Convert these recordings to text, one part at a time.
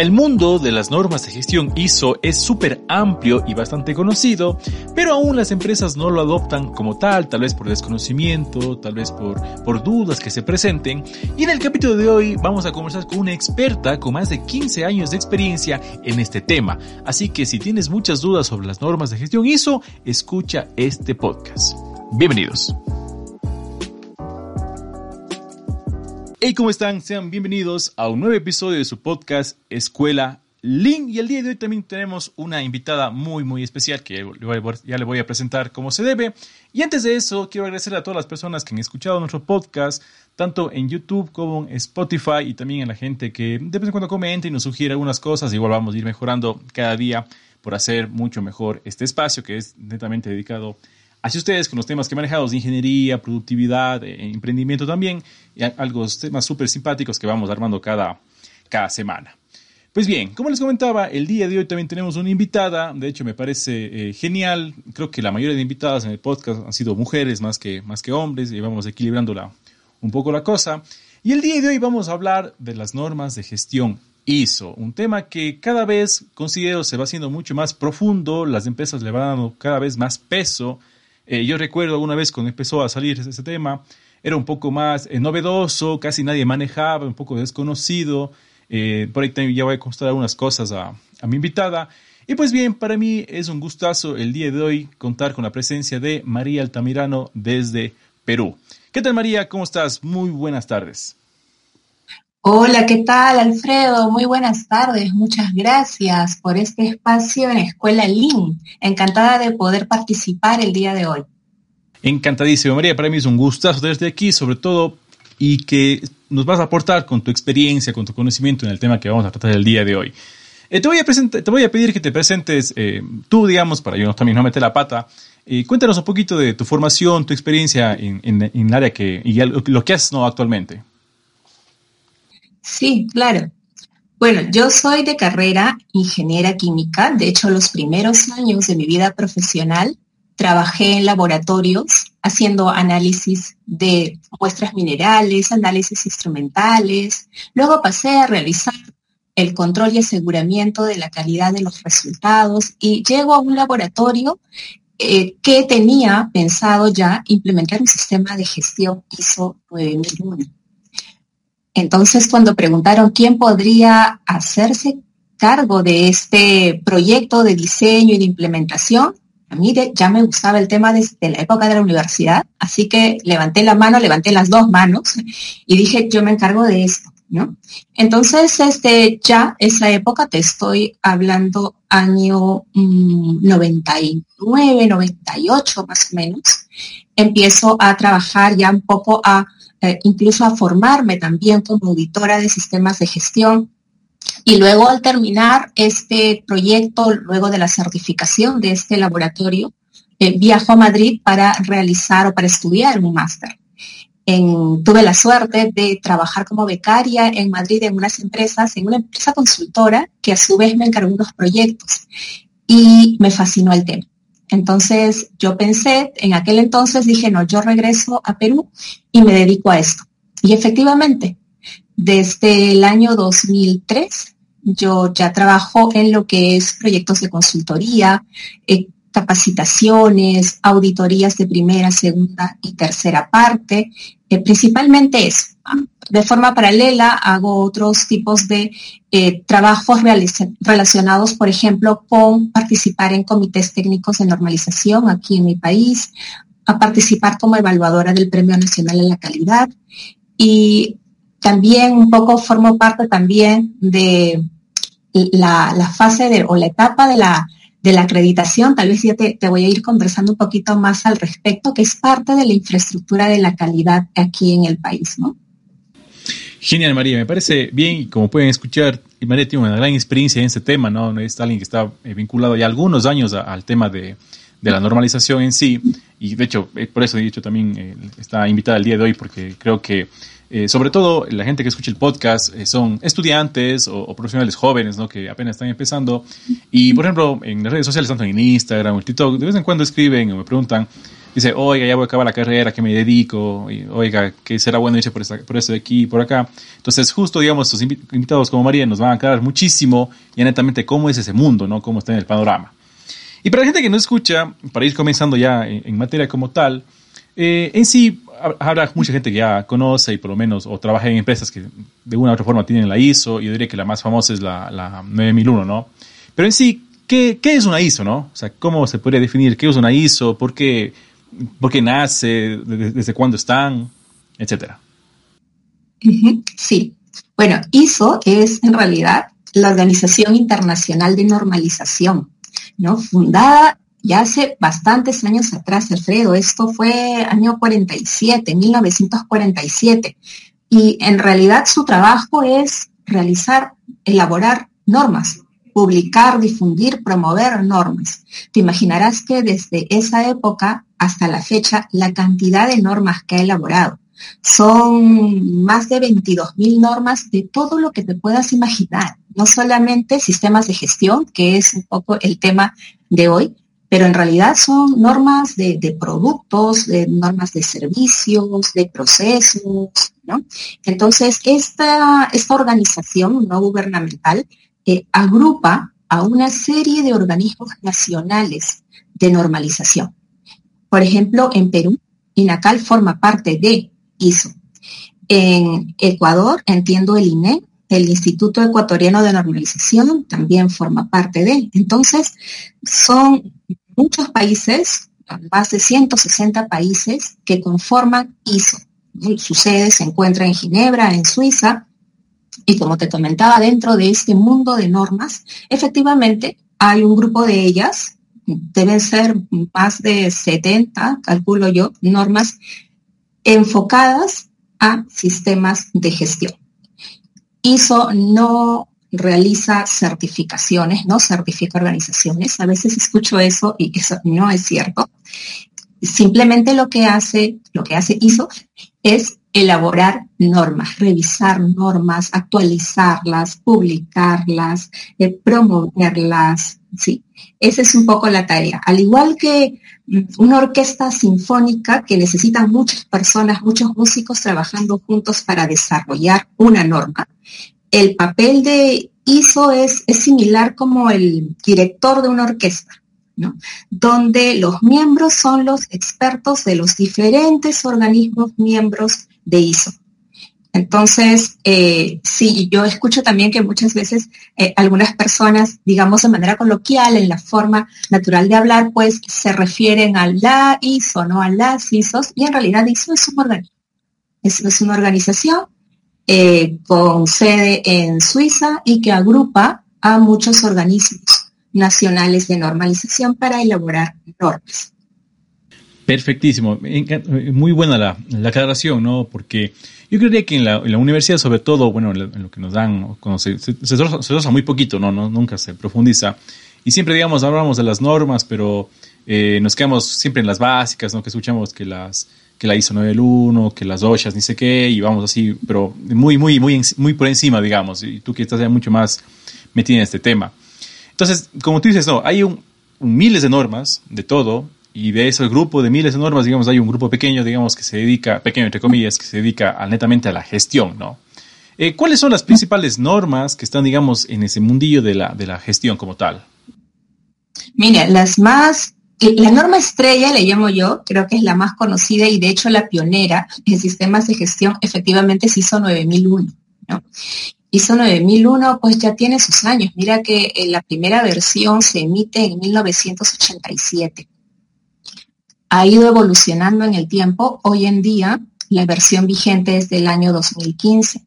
El mundo de las normas de gestión ISO es súper amplio y bastante conocido, pero aún las empresas no lo adoptan como tal, tal vez por desconocimiento, tal vez por, por dudas que se presenten. Y en el capítulo de hoy vamos a conversar con una experta con más de 15 años de experiencia en este tema. Así que si tienes muchas dudas sobre las normas de gestión ISO, escucha este podcast. Bienvenidos. Hey, ¿cómo están? Sean bienvenidos a un nuevo episodio de su podcast Escuela Link. Y el día de hoy también tenemos una invitada muy, muy especial que ya le voy a presentar como se debe. Y antes de eso, quiero agradecer a todas las personas que han escuchado nuestro podcast, tanto en YouTube como en Spotify, y también a la gente que de vez en cuando comenta y nos sugiere algunas cosas. Igual vamos a ir mejorando cada día por hacer mucho mejor este espacio que es netamente dedicado a Así ustedes con los temas que manejamos de ingeniería, productividad, eh, emprendimiento también, y algo temas súper simpáticos que vamos armando cada, cada semana. Pues bien, como les comentaba, el día de hoy también tenemos una invitada, de hecho me parece eh, genial, creo que la mayoría de invitadas en el podcast han sido mujeres más que, más que hombres y vamos equilibrando un poco la cosa. Y el día de hoy vamos a hablar de las normas de gestión ISO, un tema que cada vez considero se va haciendo mucho más profundo, las empresas le van dando cada vez más peso eh, yo recuerdo alguna vez cuando empezó a salir ese, tema, era un poco más eh, novedoso, casi nadie manejaba, un poco desconocido. Eh, por ahí también ya voy a contar algunas cosas a, a, mi invitada. Y pues bien, para mí es un gustazo el día de hoy contar con la presencia de María Altamirano desde Perú. ¿Qué tal María? ¿Cómo estás? Muy buenas tardes. Hola, ¿qué tal Alfredo? Muy buenas tardes, muchas gracias por este espacio en Escuela LIN. Encantada de poder participar el día de hoy. Encantadísimo, María, para mí es un gustazo desde aquí, sobre todo, y que nos vas a aportar con tu experiencia, con tu conocimiento en el tema que vamos a tratar el día de hoy. Eh, te, voy a voy a pedir que te presentes eh, tú, digamos, para yo también no meter la pata. y cuéntanos un poquito de tu formación, tu experiencia en, en, el área que, y lo que haces ¿no? actualmente. Sí, claro. Bueno, yo soy de carrera ingeniera química. De hecho, los primeros años de mi vida profesional trabajé en laboratorios haciendo análisis de muestras minerales, análisis instrumentales. Luego pasé a realizar el control y aseguramiento de la calidad de los resultados y llego a un laboratorio eh, que tenía pensado ya implementar un sistema de gestión ISO 9001. Entonces, cuando preguntaron quién podría hacerse cargo de este proyecto de diseño y de implementación, a mí ya me gustaba el tema desde la época de la universidad, así que levanté la mano, levanté las dos manos y dije, yo me encargo de esto, ¿no? Entonces, este, ya esa época, te estoy hablando año 99, mm, 98 más o menos, empiezo a trabajar ya un poco a eh, incluso a formarme también como auditora de sistemas de gestión. Y luego al terminar este proyecto, luego de la certificación de este laboratorio, eh, viajo a Madrid para realizar o para estudiar un máster. tuve la suerte de trabajar como becaria en Madrid en unas empresas, en una empresa consultora que a su vez me encargó unos proyectos y me fascinó el tema. Entonces yo pensé, en aquel entonces dije, no, yo regreso a Perú y me dedico a esto. Y efectivamente, desde el año 2003 yo ya trabajo en lo que es proyectos de consultoría, eh, capacitaciones, auditorías de primera, segunda y tercera parte, eh, principalmente eso. De forma paralela hago otros tipos de eh, trabajos relacionados, por ejemplo, con participar en comités técnicos de normalización aquí en mi país, a participar como evaluadora del Premio Nacional de la Calidad y también un poco formo parte también de la, fase de, o la etapa de la, de la acreditación, tal vez ya te, te, voy a ir conversando un poquito más al respecto, que es parte de la infraestructura de la calidad aquí en el país, ¿no? Genial, María. Me parece bien y como pueden escuchar, María tiene una gran experiencia en este tema, ¿no? Es alguien que está eh, vinculado ya algunos años al tema de, la normalización en sí. Y de hecho, eh, por eso he dicho también, eh, está invitada el día de hoy porque creo que sobre todo la gente que escucha el podcast son estudiantes o, profesionales jóvenes, ¿no? Que apenas están empezando. Y, por ejemplo, en las redes sociales, tanto en Instagram o en TikTok, de vez en cuando escriben o me preguntan, dice, oiga, ya voy a acabar la carrera, que me dedico? Oiga, que será bueno irse por, esta, por esto de aquí por acá. Entonces, justo, digamos, estos invitados como María nos van a aclarar muchísimo y netamente cómo es ese mundo, ¿no? Cómo está en el panorama. Y para la gente que nos escucha, para ir comenzando ya en, materia como tal, eh, en sí habrá mucha gente que ya conoce y por lo menos o trabaja en empresas que de una u otra forma tienen la ISO. Yo diría que la más famosa es la, la 9001, ¿no? Pero en sí, ¿qué, ¿qué, es una ISO, no? O sea, ¿cómo se podría definir qué es una ISO? ¿Por qué, por qué nace? ¿Desde, cuándo están? Etcétera. Sí. Bueno, ISO es en realidad la Organización Internacional de Normalización, ¿no? Fundada ya hace bastantes años atrás, Alfredo. Esto fue año 47, 1947. Y en realidad su trabajo es realizar, elaborar normas, publicar, difundir, promover normas. Te imaginarás que desde esa época hasta la fecha, la cantidad de normas que ha elaborado son más de 22.000 normas de todo lo que te puedas imaginar, no solamente sistemas de gestión, que es un poco el tema de hoy, pero en realidad son normas de, productos, de normas de servicios, de procesos, ¿no? Entonces, esta, esta organización no gubernamental agrupa a una serie de organismos nacionales de normalización. Por ejemplo, en Perú, INACAL forma parte de ISO. En Ecuador, entiendo el INE, el Instituto Ecuatoriano de Normalización también forma parte de. Entonces, son muchos países, más de 160 países que conforman ISO. Su sede se encuentra en Ginebra, en Suiza, y como te comentaba, dentro de este mundo de normas, efectivamente hay un grupo de ellas, deben ser más de 70, calculo yo, normas enfocadas a sistemas de gestión. ISO no realiza certificaciones, no certifica organizaciones. A veces escucho eso y eso no es cierto. Simplemente lo que hace, lo que hace ISO es elaborar normas, revisar normas, actualizarlas, publicarlas, eh, promoverlas, sí. Esa es un poco la tarea. Al igual que mm, una orquesta sinfónica que necesita muchas personas, muchos músicos trabajando juntos para desarrollar una norma, el papel de ISO es, es similar como el director de una orquesta, ¿no? donde los miembros son los expertos de los diferentes organismos miembros de ISO. Entonces, eh, sí, yo escucho también que muchas veces eh, algunas personas, digamos de manera coloquial, en la forma natural de hablar, pues se refieren a la ISO, no a las ISOs, y en realidad ISO es un organismo. es una organización eh, con sede en Suiza y que agrupa a muchos organismos nacionales de normalización para elaborar normas. Perfectísimo, muy buena la, aclaración, ¿no? Porque yo creería que en la, universidad, sobre todo, bueno, en lo que nos dan, se, se, muy poquito, ¿no? Nunca se profundiza. Y siempre, digamos, hablamos de las normas, pero eh, nos quedamos siempre en las básicas, ¿no? Que escuchamos que las que la ISO 91, que las OSHAs, ni sé qué, y vamos así, pero muy, muy, muy, muy por encima, digamos, y tú que estás ya mucho más metido en este tema. Entonces, como tú dices, no, hay miles de normas de todo, y de ese grupo de miles de normas, digamos, hay un grupo pequeño, digamos, que se dedica, pequeño entre comillas, que se dedica netamente a la gestión, ¿no? Eh, ¿Cuáles son las principales normas que están, digamos, en ese mundillo de la, de la gestión como tal? Mira, las más la norma estrella, le llamo yo, creo que es la más conocida y de hecho la pionera en sistemas de gestión efectivamente es ISO 9001. ¿no? ISO 9001 pues ya tiene sus años. Mira que eh, la primera versión se emite en 1987. Ha ido evolucionando en el tiempo. Hoy en día la versión vigente es del año 2015.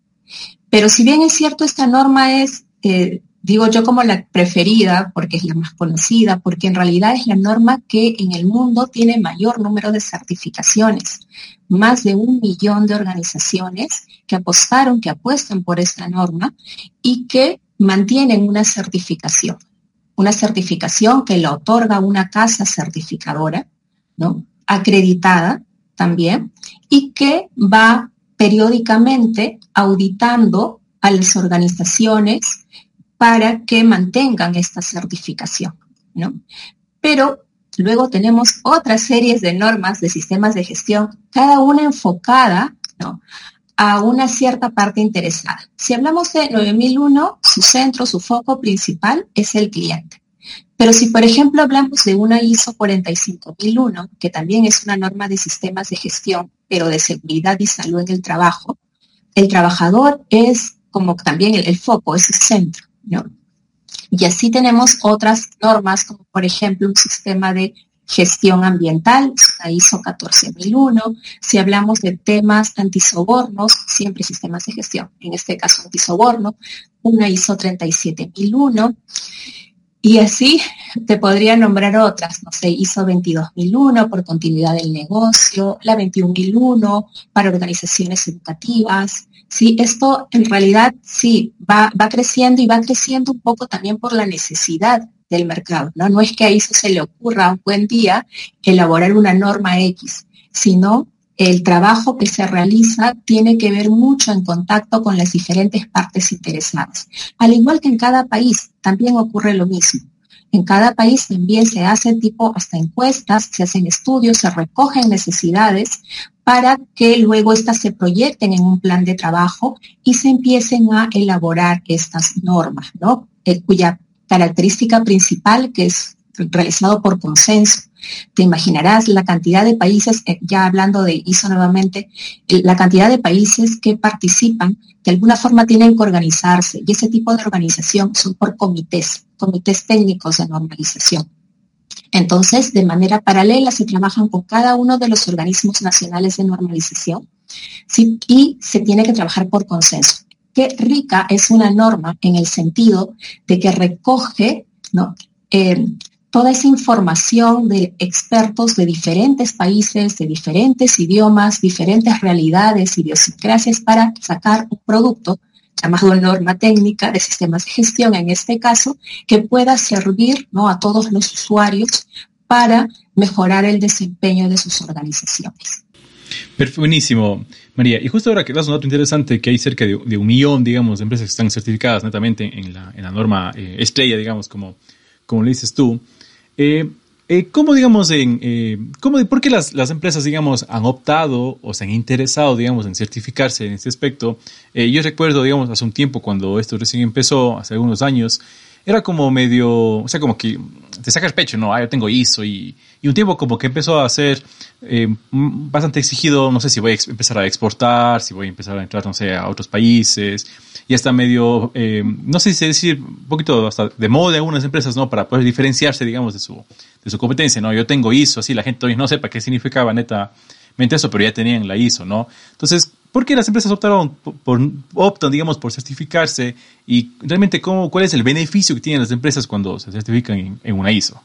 Pero si bien es cierto, esta norma es eh, digo yo como la preferida porque es la más conocida, porque en realidad es la norma que en el mundo tiene mayor número de certificaciones. Más de un millón de organizaciones que apostaron, que apuestan por esta norma y que mantienen una certificación. Una certificación que la otorga una casa certificadora, ¿no? acreditada también, y que va periódicamente auditando a las organizaciones para que mantengan esta certificación, ¿no? Pero luego tenemos otras series de normas de sistemas de gestión, cada una enfocada a una cierta parte interesada. Si hablamos de 9001, su centro, su foco principal es el cliente. Pero si, por ejemplo, hablamos de una ISO 45001, que también es una norma de sistemas de gestión, pero de seguridad y salud en el trabajo, el trabajador es como también el, foco, es el centro. Y así tenemos otras normas, como por ejemplo un sistema de gestión ambiental, la ISO 14001. Si hablamos de temas antisobornos, siempre sistemas de gestión, en este caso antisoborno, una ISO 37001. Y así te podría nombrar otras, no sé, ISO 22001 por continuidad del negocio, la 21001 para organizaciones educativas. Sí, esto en realidad sí va, va creciendo y va creciendo un poco también por la necesidad del mercado. ¿no? no es que a ISO se le ocurra un buen día elaborar una norma X, sino el trabajo que se realiza tiene que ver mucho en contacto con las diferentes partes interesadas. Al igual que en cada país, también ocurre lo mismo. En cada país también se hace tipo hasta encuestas, se hacen estudios, se recogen necesidades para que luego éstas se proyecten en un plan de trabajo y se empiecen a elaborar estas normas, ¿no? Eh, cuya característica principal que es realizado por consenso. Te imaginarás la cantidad de países, eh, ya hablando de ISO nuevamente, la cantidad de países que participan, de alguna forma tienen que organizarse y ese tipo de organización son por comités, comités técnicos de normalización. Entonces, de manera paralela se trabajan con cada uno de los organismos nacionales de normalización y se tiene que trabajar por consenso. Qué rica es una norma en el sentido de que recoge ¿no? Eh, toda esa información de expertos de diferentes países, de diferentes idiomas, diferentes realidades, idiosincrasias para sacar un producto llamado norma técnica de sistemas de gestión en este caso, que pueda servir ¿no? a todos los usuarios para mejorar el desempeño de sus organizaciones. Buenísimo, María. Y justo ahora que das un dato interesante, que hay cerca de, un millón, digamos, de empresas que están certificadas netamente en la, norma eh, estrella, digamos, como, como le dices tú. Eh, eh, ¿Cómo, digamos, en, eh, por qué las, las, empresas, digamos, han optado o se han interesado, digamos, en certificarse en este aspecto? yo recuerdo, digamos, hace un tiempo cuando esto recién empezó, hace algunos años, era como medio, o sea, como que te saca el pecho, ¿no? Ah, yo tengo ISO y, y un tiempo como que empezó a ser bastante exigido, no sé si voy a empezar a exportar, si voy a empezar a entrar, no sé, a otros países y está medio, eh, no sé si decir, un poquito hasta de moda algunas empresas, ¿no? Para poder diferenciarse, digamos, de su, de su competencia, ¿no? Yo tengo ISO, así la gente todavía no sepa qué significaba netamente eso, pero ya tenían la ISO, ¿no? Entonces, ¿por qué las empresas optaron optan, digamos, por certificarse? Y realmente, ¿cómo, ¿cuál es el beneficio que tienen las empresas cuando se certifican en, una ISO?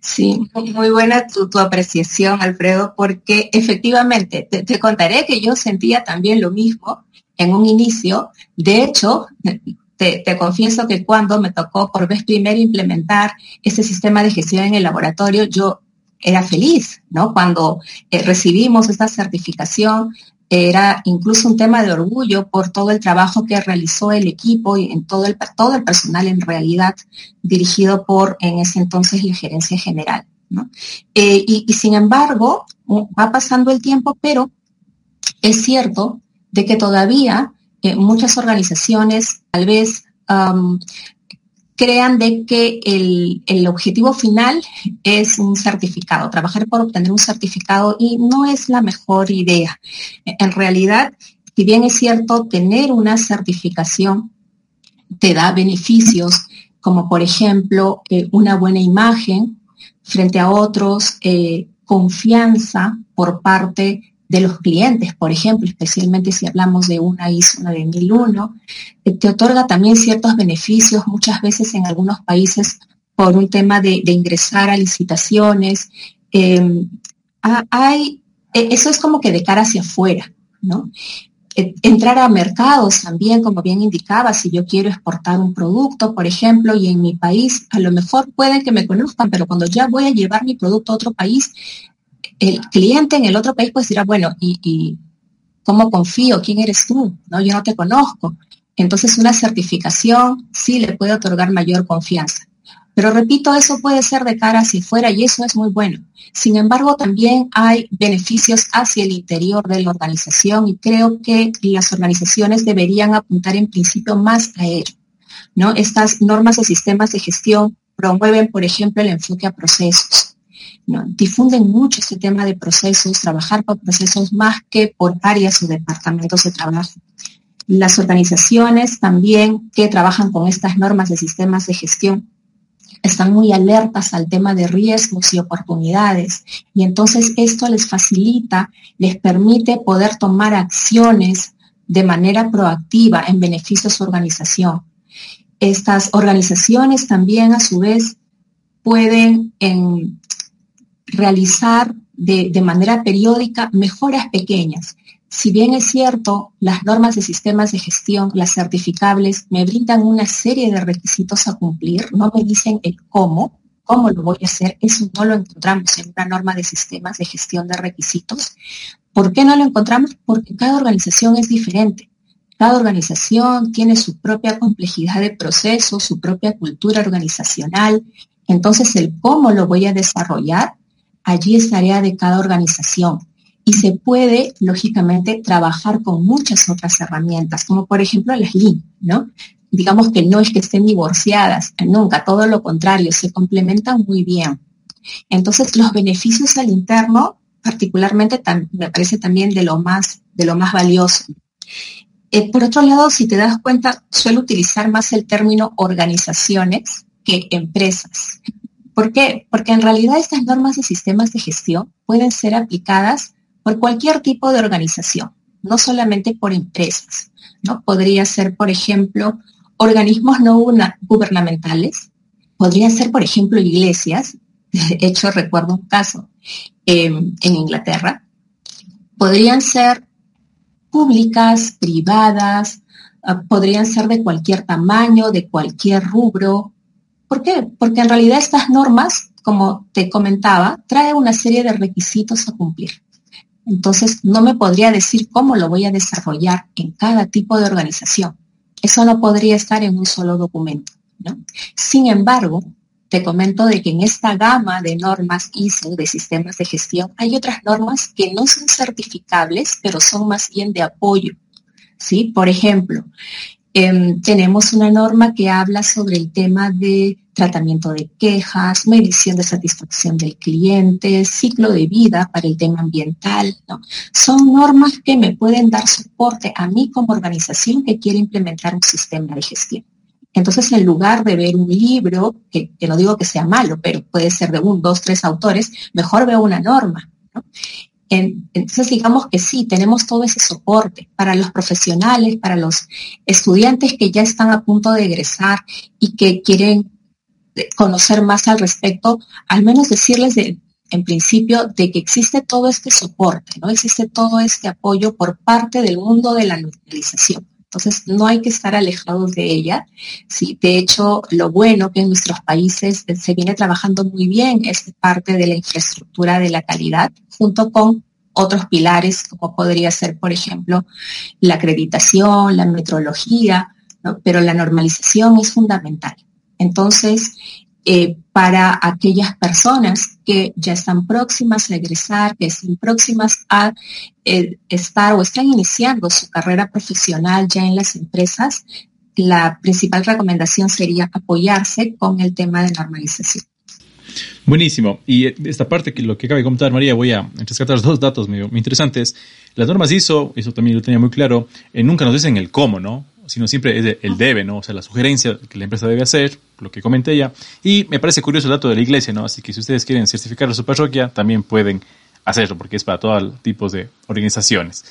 Sí, muy buena tu, apreciación, Alfredo, porque efectivamente te, contaré que yo sentía también lo mismo en un inicio. De hecho, te, confieso que cuando me tocó por vez primera implementar este sistema de gestión en el laboratorio, yo era feliz, ¿no? Cuando eh, recibimos esta certificación, era incluso un tema de orgullo por todo el trabajo que realizó el equipo y en todo el, todo el personal en realidad dirigido por en ese entonces la gerencia general. ¿no? Eh, y, sin embargo, va pasando el tiempo, pero es cierto de que todavía eh, muchas organizaciones tal vez crean de que el, objetivo final es un certificado, trabajar por obtener un certificado y no es la mejor idea. En realidad, si bien es cierto, tener una certificación te da beneficios, como por ejemplo eh, una buena imagen frente a otros, eh, confianza por parte de los clientes, por ejemplo, especialmente si hablamos de una ISO 9001, eh, te otorga también ciertos beneficios, muchas veces en algunos países por un tema de, ingresar a licitaciones. Em, hay, e, eso es como que de cara hacia afuera, ¿no? E, entrar a mercados también, como bien indicaba, si yo quiero exportar un producto, por ejemplo, y en mi país, a lo mejor pueden que me conozcan, pero cuando ya voy a llevar mi producto a otro país, el cliente en el otro país pues dirá, bueno, ¿y, cómo confío? ¿Quién eres tú? No, yo no te conozco. Entonces una certificación sí le puede otorgar mayor confianza. Pero repito, eso puede ser de cara hacia afuera y eso es muy bueno. Sin embargo, también hay beneficios hacia el interior de la organización y creo que las organizaciones deberían apuntar en principio más a ello. ¿no? Estas normas de sistemas de gestión promueven, por ejemplo, el enfoque a procesos. Difunden mucho este tema de procesos, trabajar por procesos más que por áreas o departamentos de trabajo. Las organizaciones también que trabajan con estas normas de sistemas de gestión están muy alertas al tema de riesgos y oportunidades. Y entonces esto les facilita, les permite poder tomar acciones de manera proactiva en beneficio de su organización. Estas organizaciones también a su vez pueden realizar de, manera periódica mejoras pequeñas si bien es cierto, las normas de sistemas de gestión, las certificables, me brindan una serie de requisitos a cumplir, no me dicen el cómo, cómo lo voy a hacer, eso no lo encontramos en una norma de sistemas de gestión de requisitos. ¿Por qué no lo encontramos? Porque cada organización es diferente. Cada organización tiene su propia complejidad de procesos, su propia cultura organizacional. Entonces, el cómo lo voy a desarrollar, allí es tarea de cada organización y se puede, lógicamente, trabajar con muchas otras herramientas, como por ejemplo las Lean, ¿no? Digamos que no es que estén divorciadas, nunca, todo lo contrario, se complementan muy bien. Entonces, los beneficios al interno, particularmente, me parece también de lo más, de lo más valioso. Eh, por otro lado, si te das cuenta, suelo utilizar más el término organizaciones que empresas. ¿Por qué? Porque en realidad estas normas de sistemas de gestión pueden ser aplicadas por cualquier tipo de organización, no solamente por empresas. ¿no? Podría ser, por ejemplo, organismos no gubernamentales, podría ser, por ejemplo, iglesias. De hecho, recuerdo un caso em, en Inglaterra. Podrían ser públicas, privadas, ah, podrían ser de cualquier tamaño, de cualquier rubro. ¿Por qué? Porque en realidad estas normas, como te comentaba, traen una serie de requisitos a cumplir. Entonces, no me podría decir cómo lo voy a desarrollar en cada tipo de organización. Eso no podría estar en un solo documento. ¿no? Sin embargo, te comento de que en esta gama de normas ISO de sistemas de gestión hay otras normas que no son certificables, pero son más bien de apoyo. ¿sí? Por ejemplo, Em, tenemos una norma que habla sobre el tema de tratamiento de quejas, medición de satisfacción del cliente, ciclo de vida para el tema ambiental. Son normas que me pueden dar soporte a mí como organización que quiere implementar un sistema de gestión. Entonces, en lugar de ver un libro, que, que no digo que sea malo, pero puede ser de un, dos, tres autores, mejor veo una norma. ¿no? Entonces, digamos que sí, tenemos todo ese soporte para los profesionales, para los estudiantes que ya están a punto de egresar y que quieren conocer más al respecto, al menos decirles en principio de que existe todo este soporte, ¿no? Existe todo este apoyo por parte del mundo de la normalización. Entonces, no hay que estar alejados de ella. Sí, de hecho, lo bueno que en nuestros países se viene trabajando muy bien es parte de la infraestructura de la calidad, junto con otros pilares, como podría ser, por ejemplo, la acreditación, la metrología, pero la normalización es fundamental. Entonces, eh, para aquellas personas que ya están próximas a egresar, que están próximas a eh, estar o están iniciando su carrera profesional ya en las empresas, la principal recomendación sería apoyarse con el tema de normalización. Buenísimo. Y esta parte que lo que acaba de comentar María, voy a rescatar dos datos muy, interesantes. Las normas ISO, eso también lo tenía muy claro, eh, nunca nos dicen el cómo, ¿no? Sino siempre es el debe, ¿no? O sea, la sugerencia que la empresa debe hacer, lo que comenté ella. Y me parece curioso el dato de la iglesia, ¿no? Así que si ustedes quieren certificar a su parroquia, también pueden hacerlo, porque es para todos tipos de organizaciones.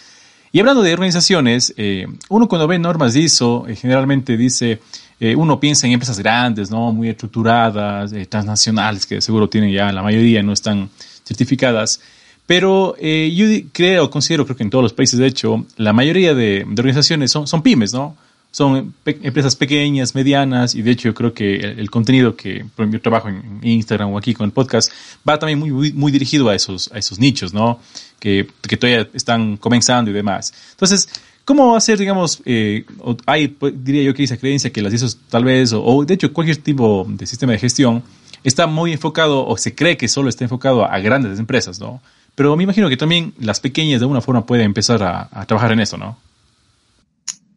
Y hablando de organizaciones, eh, uno cuando ve normas de ISO, eh, generalmente dice, eh, uno piensa en empresas grandes, ¿no? Muy estructuradas, transnacionales, que seguro tienen ya la mayoría, no están certificadas. Pero yo creo, considero, creo que en todos los países, de hecho, la mayoría de, organizaciones son, son, pymes, ¿no? Son empresas pequeñas, medianas, y de hecho yo creo que el, contenido que yo trabajo en, Instagram o aquí con el podcast va también muy, muy, dirigido a esos, a esos nichos, ¿no? Que, que todavía están comenzando y demás. Entonces, ¿cómo ser, digamos, eh, hay, pues, diría yo que esa creencia que las ISO tal vez, o, de hecho cualquier tipo de sistema de gestión, está muy enfocado o se cree que solo está enfocado a, grandes empresas, ¿no? Pero me imagino que también las pequeñas de alguna forma pueden empezar a, trabajar en eso, ¿no?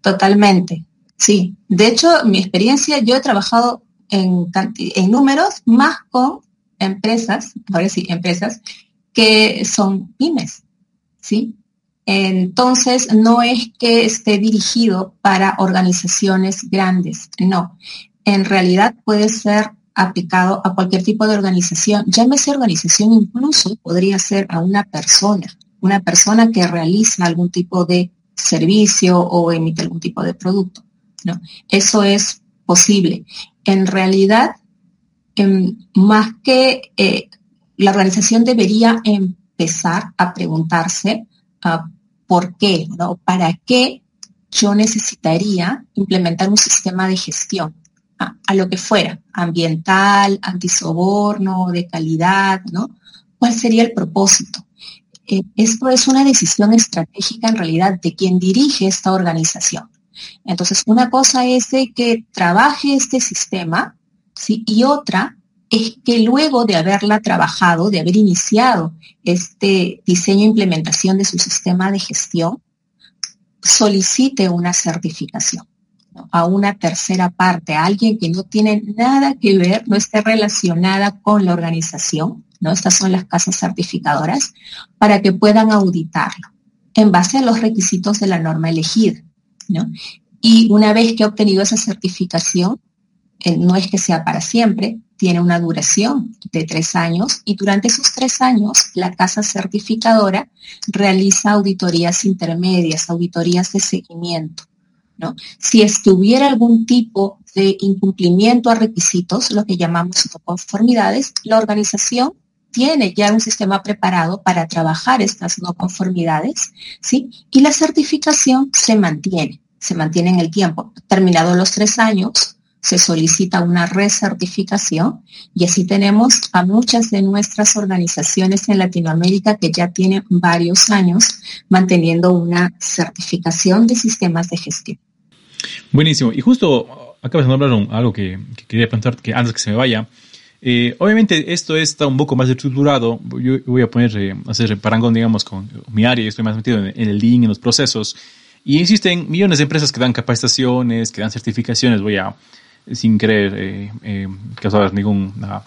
Totalmente, sí. De hecho, mi experiencia, yo he trabajado en, en números más con empresas, ahora sí, empresas, que son pymes, ¿sí? Entonces, no es que esté dirigido para organizaciones grandes, no. En realidad puede ser aplicado a cualquier tipo de organización. Llámese organización incluso, podría ser a una persona, una persona que realiza algún tipo de servicio o emite algún tipo de producto. ¿no? Eso es posible. En realidad, em, más que eh, la organización debería empezar a preguntarse uh, por qué, ¿no? ¿Para qué yo necesitaría implementar un sistema de gestión? a lo que fuera, ambiental, antisoborno, de calidad, ¿no? ¿Cuál sería el propósito? Esto es una decisión estratégica en realidad de quien dirige esta organización. Entonces, una cosa es de que trabaje este sistema. Y otra es que luego de haberla trabajado, de haber iniciado este diseño e implementación de su sistema de gestión, solicite una certificación a una tercera parte, a alguien que no tiene nada que ver, no esté relacionada con la organización, ¿no? Estas son las casas certificadoras, para que puedan auditarlo en base a los requisitos de la norma elegida, ¿no? Y una vez que ha obtenido esa certificación, eh, no es que sea para siempre, tiene una duración de tres años y durante esos tres años la casa certificadora realiza auditorías intermedias, auditorías de seguimiento. ¿no? Si estuviera algún tipo de incumplimiento a requisitos, lo que llamamos conformidades, la organización tiene ya un sistema preparado para trabajar estas no conformidades, ¿sí? Y la certificación se mantiene, se mantiene en el tiempo. Terminados los tres años, se solicita una recertificación y así tenemos a muchas de nuestras organizaciones en Latinoamérica que ya tienen varios años manteniendo una certificación de sistemas de gestión. Buenísimo. Y justo acabas de nombrar algo que, quería plantear que antes que se me vaya. Eh, obviamente esto está un poco más estructurado. Yo voy a poner, eh, hacer parangón, digamos, con mi área. Estoy más metido en, en el link, en los procesos. Y existen millones de empresas que dan capacitaciones, que dan certificaciones. Voy a sin querer eh, eh, causar ninguna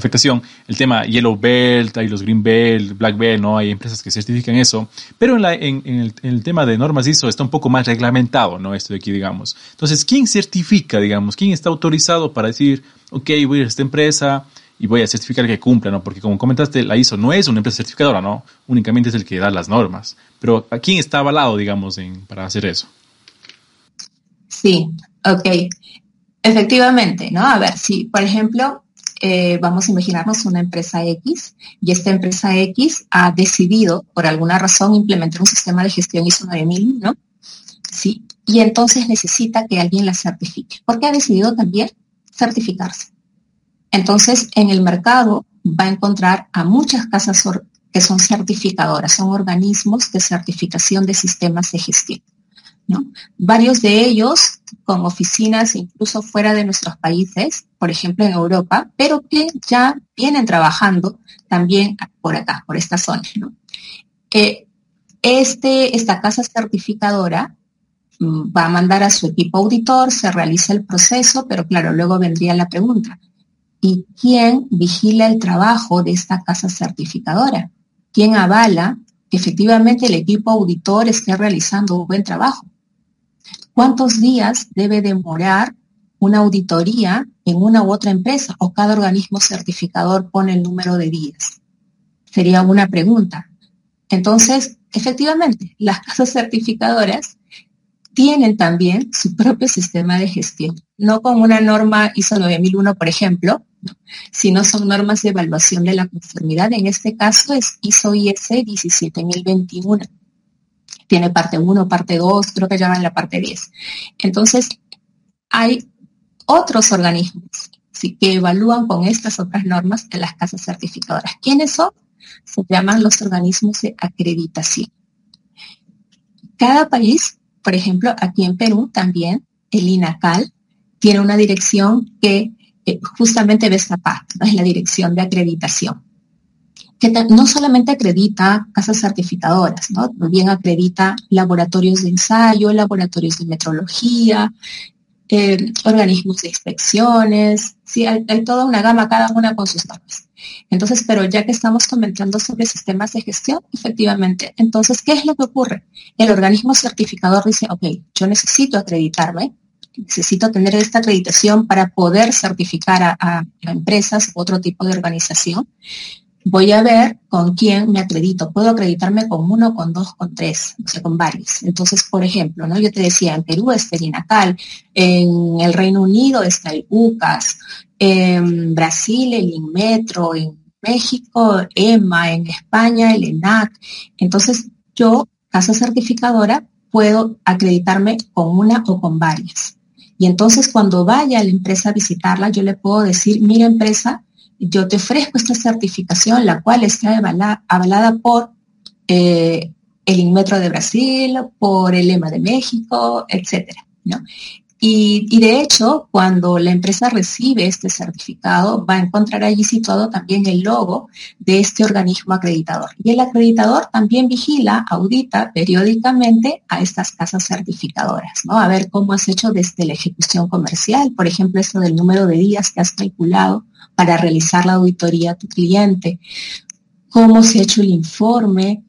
afectación. El tema Yellow Belt, hay los Green Belt, Black Belt, ¿no? Hay empresas que certifican eso. Pero en, el, tema de normas ISO está un poco más reglamentado, ¿no? Esto de aquí, digamos. Entonces, ¿quién certifica, digamos? ¿Quién está autorizado para decir, ok, voy a esta empresa y voy a certificar que cumpla, ¿no? Porque como comentaste, la ISO no es una empresa certificadora, ¿no? Únicamente es el que da las normas. Pero ¿a quién está avalado, digamos, en, para hacer eso? Sí, ok. Efectivamente, ¿no? A ver, si, por ejemplo, eh, vamos a imaginarnos una empresa X y esta empresa X ha decidido, por alguna razón, implementar un sistema de gestión ISO 9000, ¿no? Sí, y entonces necesita que alguien la certifique, porque ha decidido también certificarse. Entonces, en el mercado va a encontrar a muchas casas que son certificadoras, son organismos de certificación de sistemas de gestión. Varios de ellos con oficinas incluso fuera de nuestros países, por ejemplo en Europa, pero que ya vienen trabajando también por acá, por esta zona. este, esta casa certificadora mm, va a mandar a su equipo auditor, se realiza el proceso, pero claro, luego vendría la pregunta, ¿y quién vigila el trabajo de esta casa certificadora? ¿Quién avala que efectivamente el equipo auditor esté realizando un buen trabajo? ¿Cuántos días debe demorar una auditoría en una u otra empresa o cada organismo certificador pone el número de días? Sería una pregunta. Entonces, efectivamente, las casas certificadoras tienen también su propio sistema de gestión, no con una norma ISO 9001, por ejemplo, sino son normas de evaluación de la conformidad. En este caso es ISO IS 17021 tiene parte 1, parte 2, creo que ya la parte 10. Entonces, hay otros organismos que evalúan con estas otras normas de las casas certificadoras. ¿Quiénes son? Se llaman los organismos de acreditación. Cada país por ejemplo, aquí en Perú también el INACAL tiene una dirección que eh, justamente ve esta parte, es la dirección de acreditación, que no solamente acredita casas certificadoras, ¿no? también acredita laboratorios de ensayo, laboratorios de metrología, eh, organismos de inspecciones, sí, hay, toda una gama, cada una con sus normas. Entonces, pero ya que estamos comentando sobre sistemas de gestión, efectivamente, entonces, ¿qué es lo que ocurre? El organismo certificador dice, ok, yo necesito acreditarme, necesito tener esta acreditación para poder certificar a, a, empresas u otro tipo de organización. Voy a ver con quién me acredito. Puedo acreditarme con uno, con dos, con tres, o sea, con varios. Entonces, por ejemplo, ¿no? Yo te decía, en Perú está el INACAL, en el Reino Unido está el UCAS, en Brasil el INMETRO, en México EMA, en España el ENAC. Entonces, yo, casa certificadora, puedo acreditarme con una o con varias. Y entonces cuando vaya a la empresa a visitarla, yo le puedo decir, mira empresa, yo te ofrezco esta certificación, la cual está avalada, por eh, el Inmetro de Brasil, por el EMA de México, etcétera. ¿no? Y, de hecho, cuando la empresa recibe este certificado, va a encontrar allí situado también el logo de este organismo acreditador. Y el acreditador también vigila, audita periódicamente a estas casas certificadoras, ¿no? A ver cómo has hecho desde la ejecución comercial, por ejemplo, esto del número de días que has calculado para realizar la auditoría a tu cliente, cómo se ha hecho el informe,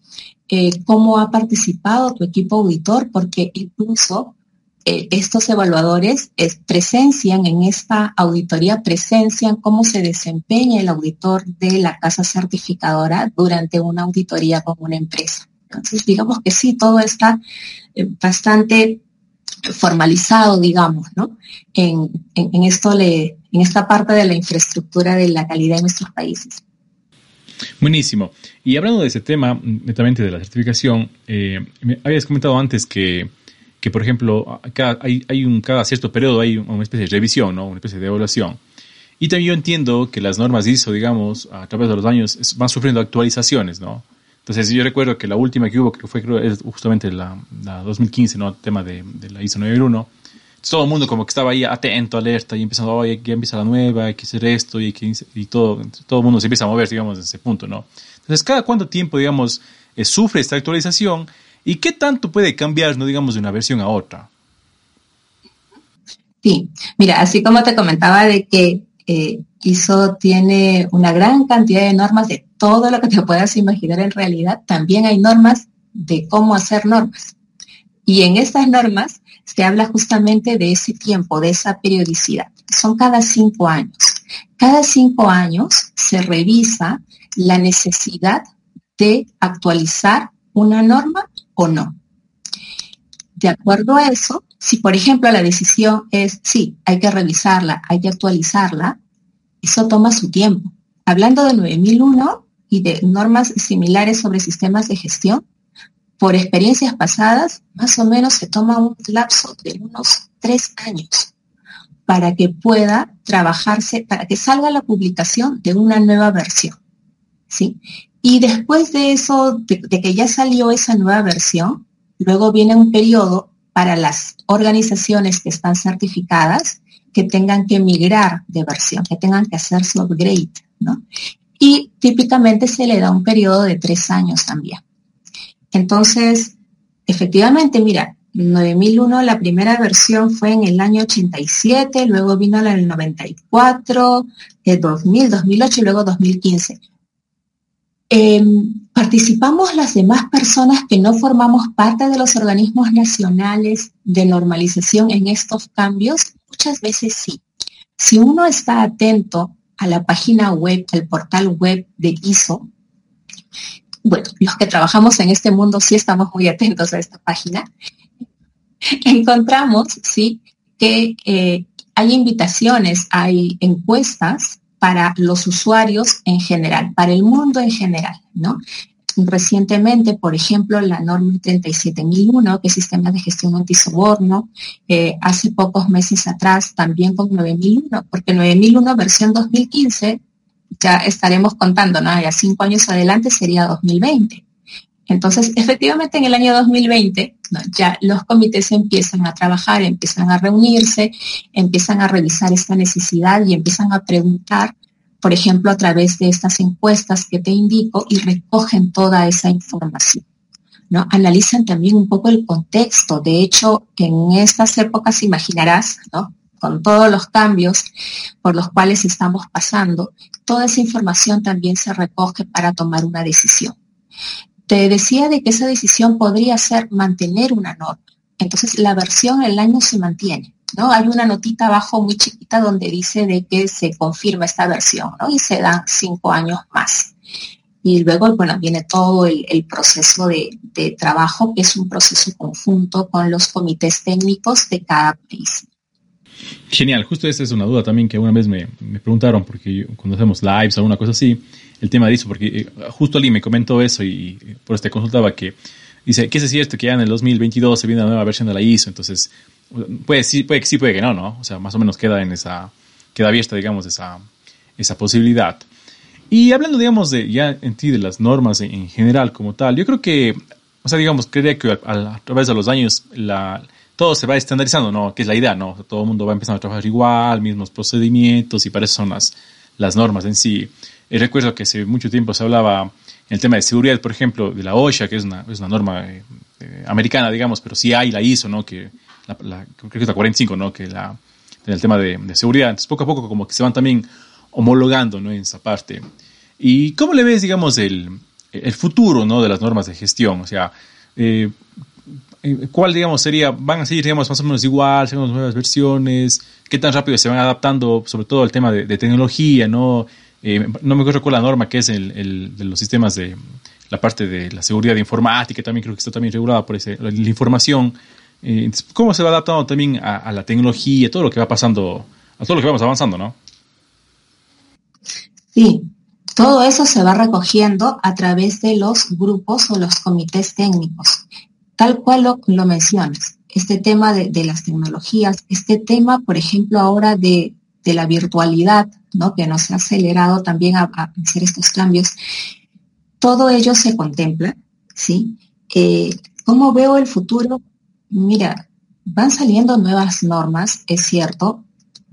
eh, cómo ha participado tu equipo auditor, porque incluso eh, estos evaluadores presencian en esta auditoría, presencian cómo se desempeña el auditor de la casa certificadora durante una auditoría con una empresa. Entonces, digamos que sí, todo está eh, bastante formalizado, digamos, ¿no? En, esto le, en esta parte de la infraestructura de la calidad en nuestros países. Buenísimo. Y hablando de ese tema, netamente de la certificación, eh, me habías comentado antes que que, por ejemplo, cada, hay, hay, un, cada cierto periodo hay una especie de revisión, ¿no? una especie de evaluación. Y también yo entiendo que las normas ISO, digamos, a través de los años van sufriendo actualizaciones, ¿no? Entonces yo recuerdo que la última que hubo, que fue creo, es justamente la, la 2015, ¿no? El tema de, de la ISO 9001. Todo el mundo como que estaba ahí atento, alerta, y empezando, oye, ya empieza la nueva, hay que hacer esto, y, que, y todo, todo el mundo se empieza a mover, digamos, en ese punto, ¿no? Entonces, cada cuánto tiempo, digamos, eh, sufre esta actualización ¿Y qué tanto puede cambiar, no digamos, de una versión a otra? Sí, mira, así como te comentaba de que eh, ISO tiene una gran cantidad de normas de todo lo que te puedas imaginar en realidad, también hay normas de cómo hacer normas. Y en estas normas se habla justamente de ese tiempo, de esa periodicidad. Son cada cinco años. Cada cinco años se revisa la necesidad de actualizar una norma o no. De acuerdo a eso, si por ejemplo la decisión es, sí, hay que revisarla, hay que actualizarla, eso toma su tiempo. Hablando de 9001 y de normas similares sobre sistemas de gestión, por experiencias pasadas, más o menos se toma un lapso de unos tres años para que pueda trabajarse, para que salga la publicación de una nueva versión. ¿sí? Y después de eso, de, que ya salió esa nueva versión, luego viene un periodo para las organizaciones que están certificadas que tengan que migrar de versión, que tengan que hacer su upgrade, ¿no? Y típicamente se le da un periodo de tres años también. Entonces, efectivamente, mira, 9001, la primera versión fue en el año 87, luego vino la del 94, el 2000, 2008 y luego 2015. Em, ¿Participamos las demás personas que no formamos parte de los organismos nacionales de normalización en estos cambios? Muchas veces sí. Si uno está atento a la página web, al portal web de ISO, bueno, los que trabajamos en este mundo sí estamos muy atentos a esta página, encontramos, sí, que eh, hay invitaciones, hay encuestas para los usuarios en general, para el mundo en general, ¿no? Recientemente, por ejemplo, la norma 37001, que es sistema de gestión antisoborno, eh, hace pocos meses atrás también con 9001, porque 9001 versión 2015 ya estaremos contando, ¿no? Ya cinco años adelante sería 2020. Entonces, efectivamente, en el año 2020 ya los comités empiezan a trabajar, empiezan a reunirse, empiezan a revisar esta necesidad y empiezan a preguntar, por ejemplo, a través de estas encuestas que te indico y recogen toda esa información. ¿no? Analizan también un poco el contexto. De hecho, en estas épocas imaginarás, ¿no? con todos los cambios por los cuales estamos pasando, toda esa información también se recoge para tomar una decisión te decía de que esa decisión podría ser mantener una norma. Entonces la versión el año se mantiene. ¿no? Hay una notita abajo muy chiquita donde dice de que se confirma esta versión ¿no? y se dan cinco años más. Y luego, bueno, viene todo el, proceso de, trabajo, que es un proceso conjunto con los comités técnicos de cada país. Genial, justo esa es una duda también que una vez me, me preguntaron, porque cuando hacemos lives o alguna cosa así, el tema de eso, porque eh, justo alguien me comentó eso y por eso te consultaba que dice, ¿qué es cierto que ya en el 2022 se viene la nueva versión de la ISO? Entonces, puede, sí, puede que sí, puede que no, ¿no? O sea, más o menos queda en esa, queda abierta, digamos, esa, esa posibilidad. Y hablando, digamos, de ya en ti de las normas en, general como tal, yo creo que, o sea, digamos, creería que a, través de los años la, todo se va estandarizando, ¿no? Que es la idea, ¿no? todo el mundo va empezando a trabajar igual, mismos procedimientos y para eso son las, las normas en sí. Recuerdo que hace mucho tiempo se hablaba en el tema de seguridad, por ejemplo, de la OSHA, que es una, es una norma eh, eh, americana, digamos, pero sí hay la ISO, ¿no? Que la, creo que es la 45, ¿no? Que la, en el tema de, seguridad. Entonces, poco a poco como que se van también homologando, ¿no? En esa parte. ¿Y cómo le ves, digamos, el, el futuro, ¿no? De las normas de gestión? O sea, eh, ¿cuál, digamos, sería, van a seguir, digamos, más o menos igual, las nuevas versiones? ¿Qué tan rápido se van adaptando, sobre todo al tema de, de tecnología, ¿no? No me acuerdo cuál la norma que es el, de los sistemas de la parte de la seguridad informática, también creo que está también regulada por ese, la, información. Eh, ¿Cómo se va adaptando también a, la tecnología, todo lo que va pasando, a todo lo que vamos avanzando, no? Sí, todo eso se va recogiendo a través de los grupos o los comités técnicos, tal cual lo, lo mencionas. Este tema de, de, las tecnologías, este tema, por ejemplo, ahora de, de la virtualidad, ¿no? que nos ha acelerado también a, hacer estos cambios, todo ello se contempla, ¿sí? Eh, ¿Cómo veo el futuro? Mira, van saliendo nuevas normas, es cierto.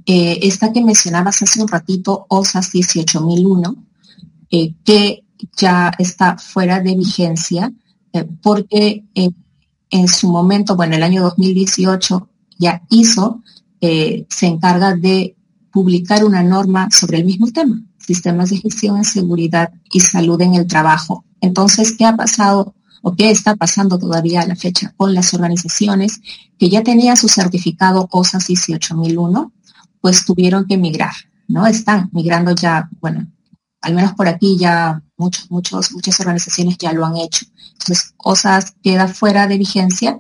Eh, esta que mencionabas hace un ratito, OSAS 18001, eh, que ya está fuera de vigencia, porque en su momento, bueno, el año 2018 ya hizo, se encarga de publicar una norma sobre el mismo tema, sistemas de gestión en seguridad y salud en el trabajo. Entonces, ¿qué ha pasado o qué está pasando todavía a la fecha con las organizaciones que ya tenían su certificado OSA 18001? Pues tuvieron que migrar, ¿no? Están migrando ya, bueno, al menos por aquí ya muchos, muchos, muchas organizaciones ya lo han hecho. Entonces, OSAS queda fuera de vigencia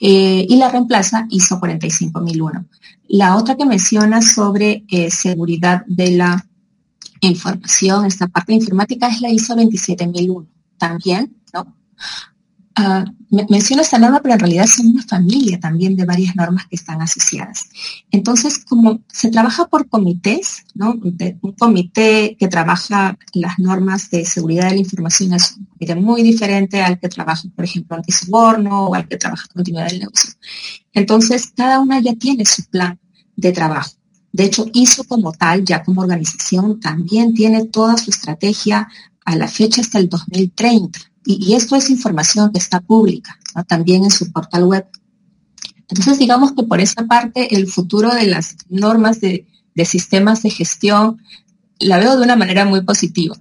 eh, y la reemplaza ISO 45001. La otra que menciona sobre eh, seguridad de la información, esta parte informática, es la ISO 27001 también, ¿no? Uh, menciono esta norma, pero en realidad es una familia también de varias normas que están asociadas. Entonces, como se trabaja por comités, ¿no? un comité que trabaja las normas de seguridad de la información es un comité muy diferente al que trabaja, por ejemplo, antisoborno o al que trabaja continuidad del negocio. Entonces, cada una ya tiene su plan de trabajo. De hecho, ISO como tal, ya como organización, también tiene toda su estrategia a la fecha hasta el 2030 y, esto es información que está pública, también en su portal web. Entonces, digamos que por esa parte, el futuro de las normas de, sistemas de gestión la veo de una manera muy positiva.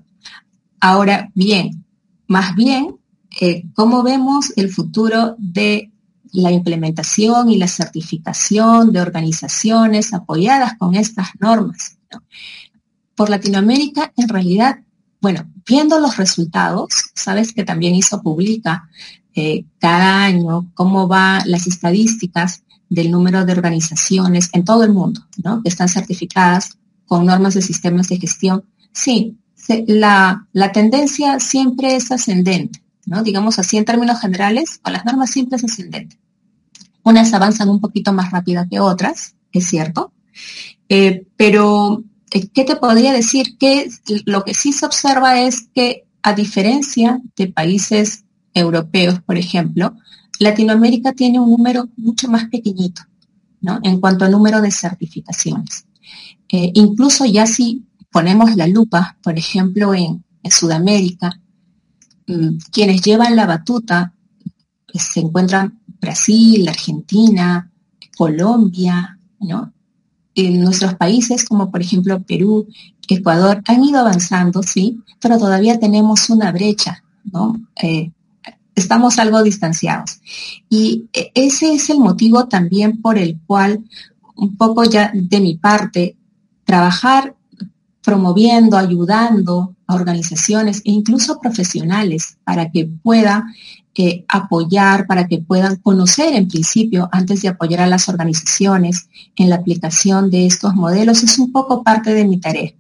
Ahora bien, más bien, eh, ¿cómo vemos el futuro de la implementación y la certificación de organizaciones apoyadas con estas normas? Por Latinoamérica, en realidad, bueno, viendo los resultados, sabes que también hizo publica eh, cada año cómo van las estadísticas del número de organizaciones en todo el mundo, ¿no? Que están certificadas con normas de sistemas de gestión. Sí, la, la tendencia siempre es ascendente, ¿no? Digamos así en términos generales, con las normas siempre es ascendente. Unas avanzan un poquito más rápida que otras, es cierto, eh, pero ¿qué te podría decir? Que lo que sí se observa es que a diferencia de países europeos, por ejemplo, Latinoamérica tiene un número mucho más pequeñito, ¿no? En cuanto al número de certificaciones. Eh, incluso ya si ponemos la lupa, por ejemplo, en, Sudamérica, mm, quienes llevan la batuta pues, se encuentran Brasil, Argentina, Colombia, ¿no? En nuestros países, como por ejemplo Perú, Ecuador, han ido avanzando, sí, pero todavía tenemos una brecha, ¿no? Eh, estamos algo distanciados. Y e, ese es el motivo también por el cual, un poco ya de mi parte, trabajar promoviendo, ayudando a organizaciones e incluso profesionales para que puedan eh, apoyar, para que puedan conocer en principio, antes de apoyar a las organizaciones en la aplicación de estos modelos, es un poco parte de mi tarea.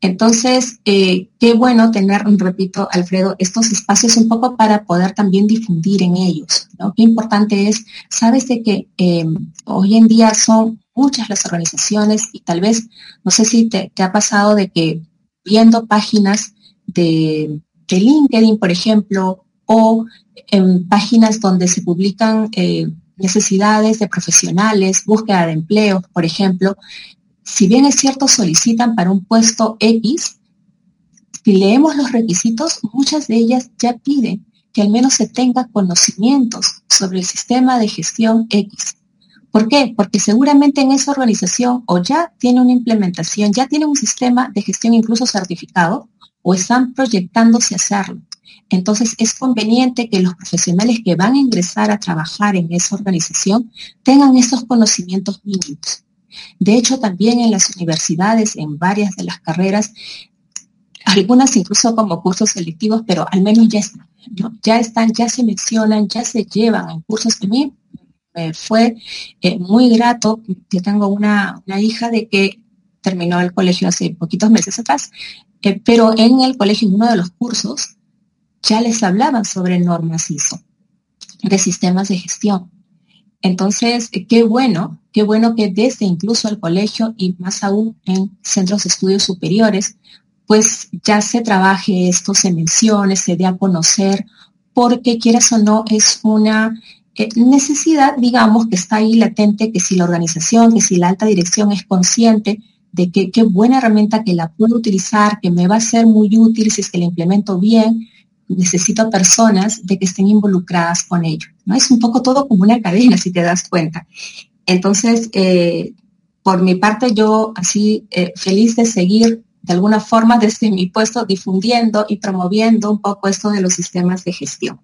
Entonces, eh, qué bueno tener, repito, Alfredo, estos espacios un poco para poder también difundir en ellos. ¿no? Qué importante es, sabes de que em, hoy en día son muchas las organizaciones y tal vez, no sé si te, ha pasado de que viendo páginas de, LinkedIn, por ejemplo, o en páginas donde se publican eh, necesidades de profesionales, búsqueda de empleo, por ejemplo, si bien es cierto, solicitan para un puesto X, si leemos los requisitos, muchas de ellas ya piden que al menos se tenga conocimientos sobre el sistema de gestión X. ¿Por qué? Porque seguramente en esa organización o ya tiene una implementación, ya tiene un sistema de gestión incluso certificado o están proyectándose hacerlo. Entonces es conveniente que los profesionales que van a ingresar a trabajar en esa organización tengan esos conocimientos mínimos. De hecho, también en las universidades, en varias de las carreras, algunas incluso como cursos selectivos, pero al menos ya están, ya están, ya se mencionan, ya se llevan en cursos a mí fue eh, muy grato. Yo tengo una, hija de que terminó el colegio hace poquitos meses atrás, eh, pero en el colegio, en uno de los cursos, ya les hablaban sobre normas ISO, de sistemas de gestión. Entonces, qué bueno, qué bueno que desde incluso el colegio y más aún en centros de estudios superiores, pues ya se trabaje esto, se mencione, se dé a conocer, porque quieras o no, es una eh, necesidad, digamos, que está ahí latente, que si la organización, que si la alta dirección es consciente de que qué buena herramienta que la puedo utilizar, que me va a ser muy útil si es que la implemento bien, necesito personas de que estén involucradas con ello. ¿no? Es un poco todo como una cadena, si te das cuenta. Entonces, eh, por mi parte, yo así eh, feliz de seguir de alguna forma desde mi puesto difundiendo y promoviendo un poco esto de los sistemas de gestión.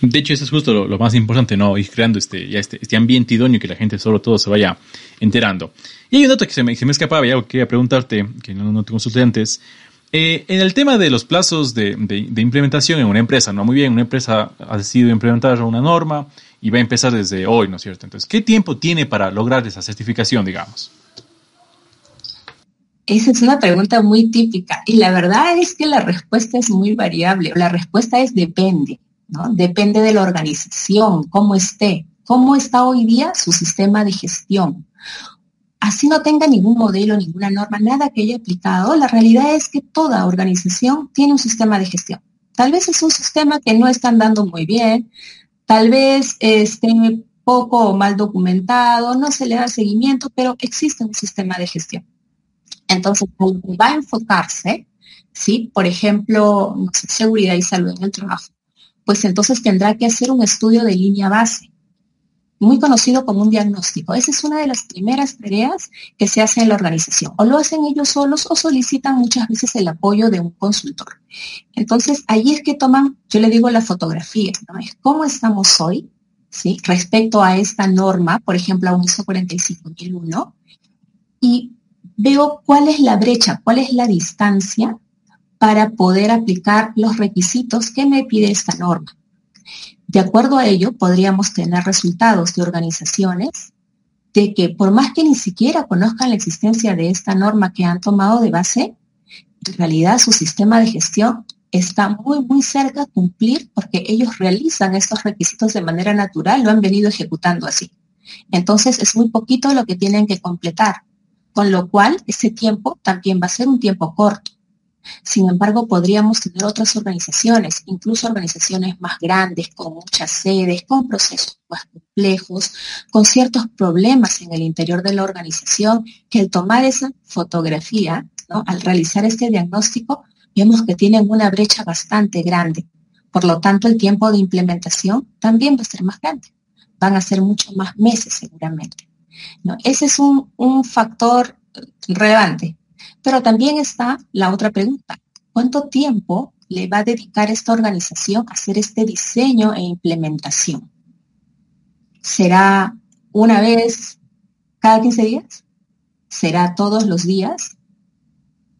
De hecho, eso es justo lo, más importante, ¿no? Ir creando este, ya este, este, ambiente idóneo que la gente solo todo se vaya enterando. Y hay un dato que se me, se me escapaba, ya quería preguntarte, que no, no te consulté antes. Eh, en el tema de los plazos de, implementación en una empresa, ¿no? Muy bien, una empresa ha decidido implementar una norma y va a empezar desde hoy, ¿no es cierto? Entonces, ¿qué tiempo tiene para lograr esa certificación, digamos? Esa es una pregunta muy típica y la verdad es que la respuesta es muy variable. La respuesta es depende, ¿no? Depende de la organización, cómo esté, cómo está hoy día su sistema de gestión así no tenga ningún modelo, ninguna norma, nada que haya aplicado, la realidad es que toda organización tiene un sistema de gestión. Tal vez es un sistema que no están dando muy bien, tal vez esté poco o mal documentado, no se le da seguimiento, pero existe un sistema de gestión. Entonces, va a enfocarse, ¿sí? Por ejemplo, seguridad y salud en el trabajo, pues entonces tendrá que hacer un estudio de línea base muy conocido como un diagnóstico. Esa es una de las primeras tareas que se hace en la organización. O lo hacen ellos solos o solicitan muchas veces el apoyo de un consultor. Entonces, ahí es que toman, yo le digo la fotografía. Es cómo estamos hoy, ¿sí? Respecto a esta norma, por ejemplo, a un ISO 45001, y veo cuál es la brecha, cuál es la distancia para poder aplicar los requisitos que me pide esta norma. De acuerdo a ello, podríamos tener resultados de organizaciones de que por más que ni siquiera conozcan la existencia de esta norma que han tomado de base, en realidad su sistema de gestión está muy, muy cerca de cumplir porque ellos realizan estos requisitos de manera natural, lo han venido ejecutando así. Entonces es muy poquito lo que tienen que completar, con lo cual ese tiempo también va a ser un tiempo corto. Sin embargo, podríamos tener otras organizaciones, incluso organizaciones más grandes, con muchas sedes, con procesos más complejos, con ciertos problemas en el interior de la organización, que al tomar esa fotografía, al realizar este diagnóstico, vemos que tienen una brecha bastante grande. Por lo tanto, el tiempo de implementación también va a ser más grande. Van a ser mucho más meses seguramente. Ese es un factor relevante. Pero también está la otra pregunta. ¿Cuánto tiempo le va a dedicar esta organización a hacer este diseño e implementación? ¿Será una vez cada 15 días? ¿Será todos los días?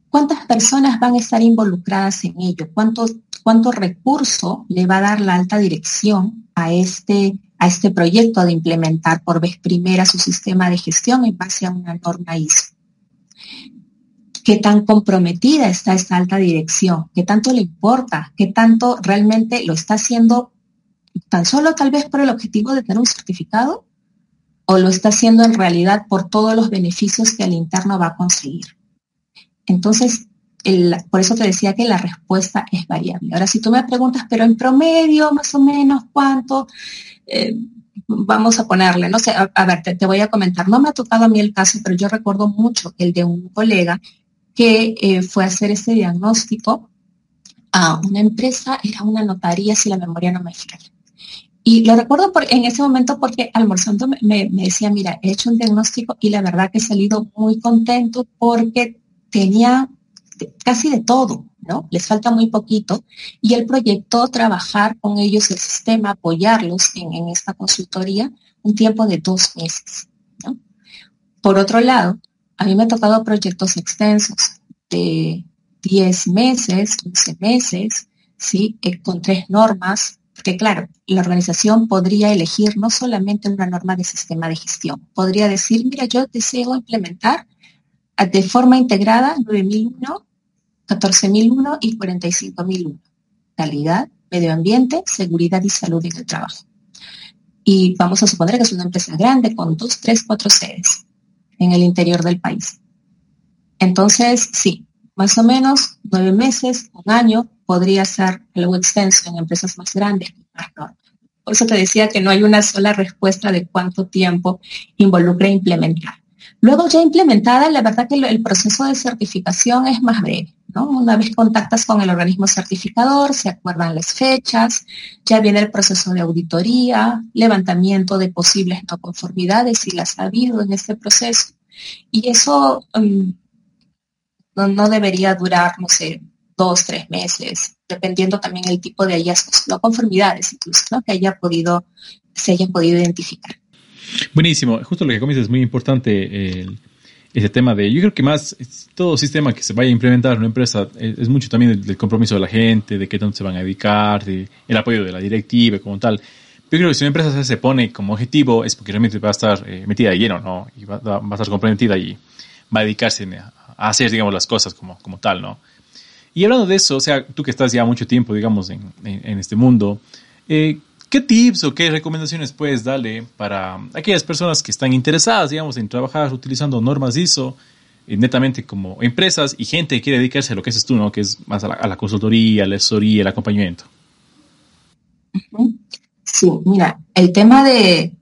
¿Cuántas personas van a estar involucradas en ello? ¿Cuánto, recurso le va a dar la alta dirección a este, a este proyecto de implementar por vez primera su sistema de gestión en base a una norma ISO? ¿Qué tan comprometida está esta alta dirección? ¿Qué tanto le importa? ¿Qué tanto realmente lo está haciendo tan solo tal vez por el objetivo de tener un certificado? ¿O lo está haciendo en realidad por todos los beneficios que al interno va a conseguir? Entonces, por eso te decía que la respuesta es variable. Ahora, si tú me preguntas, pero en promedio, más o menos, ¿cuánto? Eh, vamos a ponerle, no sé, a, ver, te, voy a comentar. No me ha tocado a mí el caso, pero yo recuerdo mucho el de un colega que eh, fue a hacer ese diagnóstico a una empresa, era una notaría, si la memoria no me falla. Y lo recuerdo por, en ese momento porque almorzando me, decía, mira, he hecho un diagnóstico y la verdad que he salido muy contento porque tenía casi de todo, ¿no? Les falta muy poquito y él proyectó trabajar con ellos el sistema, apoyarlos en, esta consultoría un tiempo de dos meses. Por otro lado, a mí me ha tocado proyectos extensos de 10 meses, 11 meses, ¿sí? Eh, con tres normas, porque claro, la organización podría elegir no solamente una norma de sistema de gestión, podría decir, mira, yo deseo implementar de forma integrada 9001, 14001 y 45001. Calidad, medio ambiente, seguridad y salud en el trabajo. Y vamos a suponer que es una empresa grande con dos, tres, cuatro sedes en el interior del país. Entonces, sí, más o menos nueve meses, un año, podría ser algo extenso en empresas más grandes Por eso te decía que no hay una sola respuesta de cuánto tiempo involucra implementar. Luego ya implementada, la verdad que el proceso de certificación es más breve. ¿no? Una vez contactas con el organismo certificador, se acuerdan las fechas, ya viene el proceso de auditoría, levantamiento de posibles no conformidades, si las ha habido en este proceso. Y eso um, no, debería durar, no sé, dos, tres meses, dependiendo también el tipo de hallazgos, no conformidades incluso, que haya podido, se hayan podido identificar. Buenísimo. Justo lo que comienzas es muy importante ese tema de, yo creo que más todo sistema que se vaya a implementar en una empresa es, mucho también del, compromiso de la gente, de qué tanto se van a dedicar, de, el apoyo de la directiva como tal. Yo creo que si una empresa se pone como objetivo es porque realmente va a estar eh, metida de lleno, ¿no? Y va, a estar comprometida y va a dedicarse a hacer, digamos, las cosas como, como tal, ¿no? Y hablando de eso, o sea, tú que estás ya mucho tiempo, digamos, en, en, este mundo, eh, ¿Qué tips o qué recomendaciones puedes darle para aquellas personas que están interesadas, digamos, en trabajar utilizando normas ISO, eh, netamente como empresas y gente que quiere dedicarse a lo que haces tú, ¿no? Que es más a la, consultoría, la asesoría, el acompañamiento. Sí, mira, el tema de,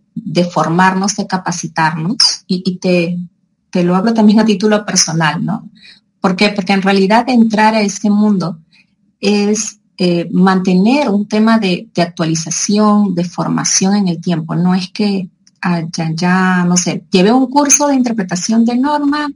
formarnos, de capacitarnos, y, y te, te, lo hablo también a título personal, ¿no? ¿Por qué? Porque en realidad entrar a este mundo es eh, mantener un tema de, actualización, de formación en el tiempo. No es que ah, ya, no sé, lleve un curso de interpretación de norma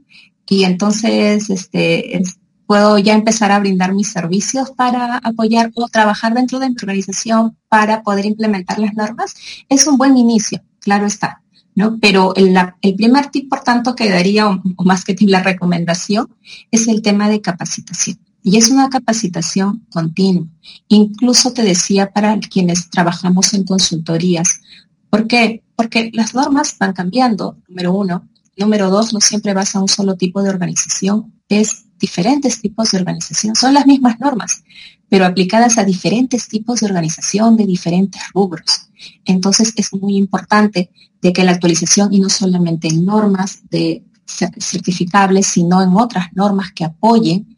y entonces este, puedo ya empezar a brindar mis servicios para apoyar o trabajar dentro de mi organización para poder implementar las normas. Es un buen inicio, claro está. ¿no? Pero el, el primer tip, por tanto, que daría, o, más que la recomendación, es el tema de capacitación. Y es una capacitación continua. Incluso te decía para quienes trabajamos en consultorías. ¿Por qué? Porque las normas van cambiando, número uno. Número dos, no siempre vas a un solo tipo de organización. Es diferentes tipos de organización. Son las mismas normas, pero aplicadas a diferentes tipos de organización, de diferentes rubros. Entonces es muy importante de que la actualización, y no solamente en normas de certificables, sino en otras normas que apoyen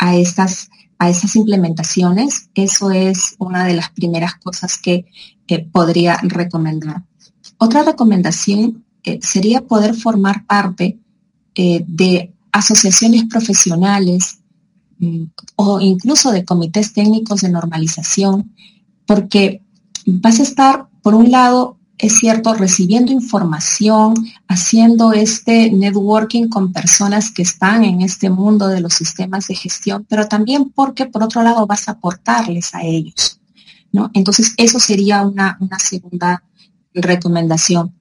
a estas, a estas implementaciones. Eso es una de las primeras cosas que podría recomendar. Otra recomendación eh, sería poder formar parte eh, de asociaciones profesionales mm, o incluso de comités técnicos de normalización, porque vas a estar, por un lado, es cierto, recibiendo información, haciendo este networking con personas que están en este mundo de los sistemas de gestión, pero también porque por otro lado vas a aportarles a ellos. ¿no? Entonces, eso sería una, una segunda recomendación.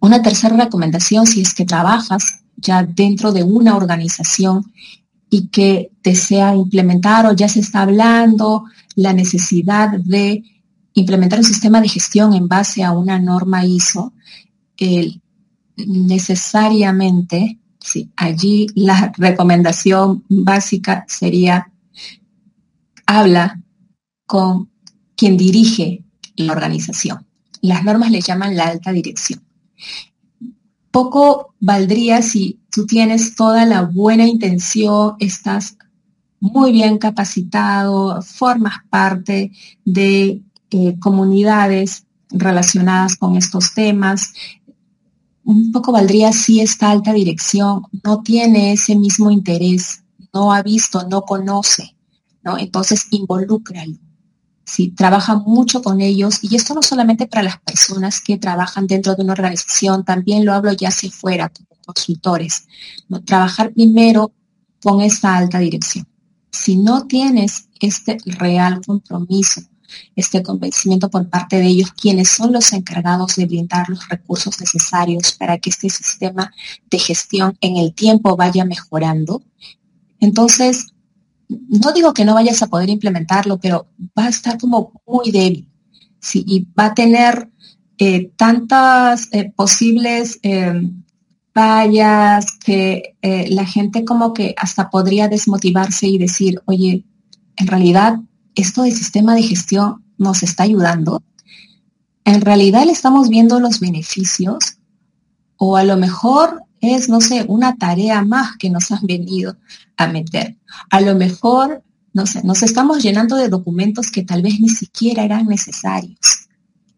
Una tercera recomendación, si es que trabajas ya dentro de una organización y que desea implementar o ya se está hablando la necesidad de implementar un sistema de gestión en base a una norma ISO, necesariamente, sí, allí la recomendación básica sería habla con quien dirige la organización. Las normas le llaman la alta dirección. Poco valdría si tú tienes toda la buena intención, estás muy bien capacitado, formas parte de eh, comunidades relacionadas con estos temas. Un poco valdría si esta alta dirección no tiene ese mismo interés, no ha visto, no conoce, ¿no? Entonces involúcralo. Sí, trabaja mucho con ellos y esto no solamente para las personas que trabajan dentro de una organización, también lo hablo ya hacia fuera, como consultores. ¿no? Trabajar primero con esta alta dirección. Si no tienes este real compromiso este convencimiento por parte de ellos, quienes son los encargados de brindar los recursos necesarios para que este sistema de gestión en el tiempo vaya mejorando. Entonces, no digo que no vayas a poder implementarlo, pero va a estar como muy débil. ¿sí? Y va a tener eh, tantas eh, posibles eh, fallas que la gente como que hasta podría desmotivarse y decir, oye, en realidad esto del sistema de gestión nos está ayudando? ¿En realidad le estamos viendo los beneficios? ¿O a lo mejor es, no sé, una tarea más que nos han venido a meter? A lo mejor, no sé, nos estamos llenando de documentos que tal vez ni siquiera eran necesarios.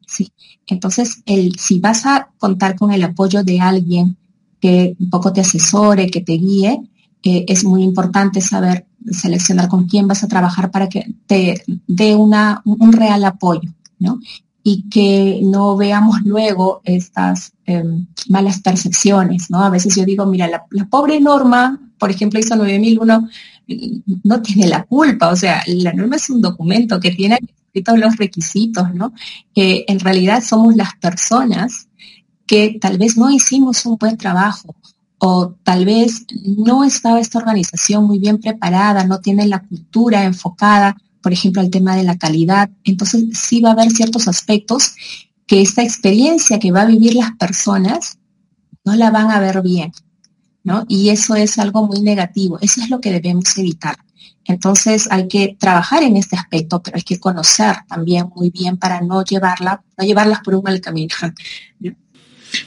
¿sí? Entonces, el, si vas a contar con el apoyo de alguien que un poco te asesore, que te guíe, eh, es muy importante saber seleccionar con quién vas a trabajar para que te dé una, un real apoyo, ¿no? Y que no veamos luego estas em, malas percepciones, ¿no? A veces yo digo, mira, la, pobre norma, por ejemplo, hizo 9001, no tiene la culpa, o sea, la norma es un documento que tiene escritos los requisitos, ¿no? Que en realidad somos las personas que tal vez no hicimos un buen trabajo o tal vez no estaba esta organización muy bien preparada, no tiene la cultura enfocada, por ejemplo, al tema de la calidad. Entonces sí va a haber ciertos aspectos que esta experiencia que va a vivir las personas no la van a ver bien, ¿no? Y eso es algo muy negativo, eso es lo que debemos evitar. Entonces hay que trabajar en este aspecto, pero hay que conocer también muy bien para no llevarla, no llevarlas por un mal camino.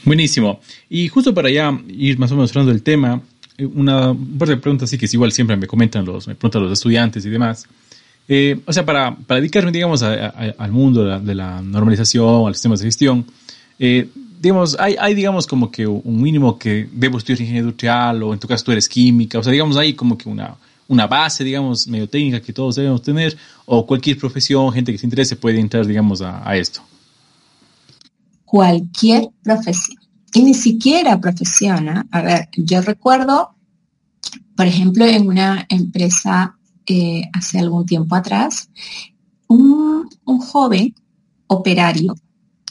Buenísimo. Y justo para ya ir más o menos hablando del tema, eh, una par de preguntas así que es igual siempre me comentan los, me preguntan los estudiantes y demás. Eh, o sea, para, para dedicarme, digamos, al mundo de la, normalización, a los sistemas de gestión, eh, digamos, hay, hay, digamos, como que un mínimo que debo estudiar ingeniería industrial o en tu caso tú eres química, o sea, digamos, hay como que una, una base, digamos, medio técnica que todos debemos tener, o cualquier profesión, gente que se interese puede entrar, digamos, a esto cualquier profesión. Y ni siquiera profesiona. A ver, yo recuerdo, por ejemplo, en una empresa eh, hace algún tiempo atrás, un, joven operario,